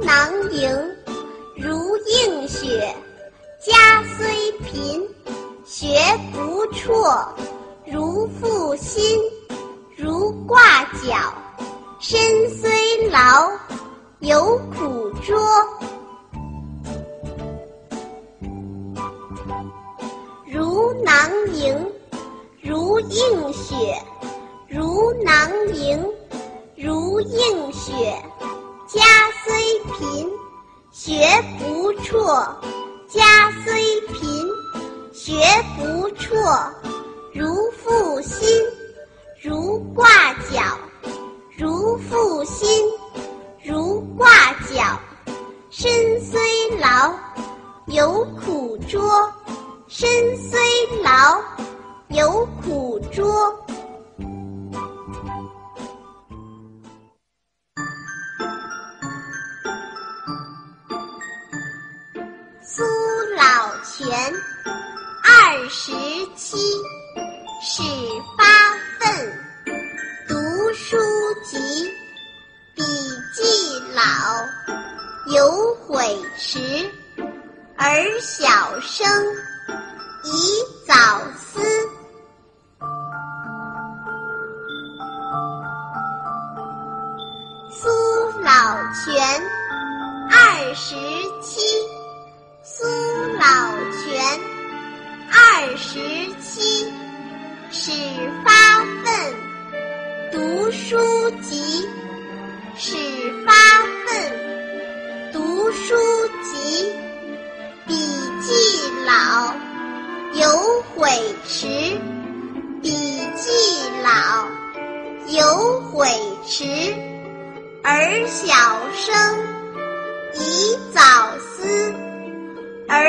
囊萤，如映雪。家虽贫，学不辍。如负薪，如挂角。身虽劳，犹苦卓。如囊萤，如映雪。如囊萤，如映雪。家贫，学不辍。家虽贫，学不辍。如负薪，如挂角。如负薪，如挂角。身虽劳，犹苦拙。身虽劳，犹苦拙。苏老泉，二十七，始发愤，读书籍，笔记老，有悔迟，而小生，宜早思。苏老泉，二十七。苏老泉，二十七，始发愤，读书籍。始发愤，读书籍，笔记老，有悔迟。笔记老，有悔迟，而小生，宜早思。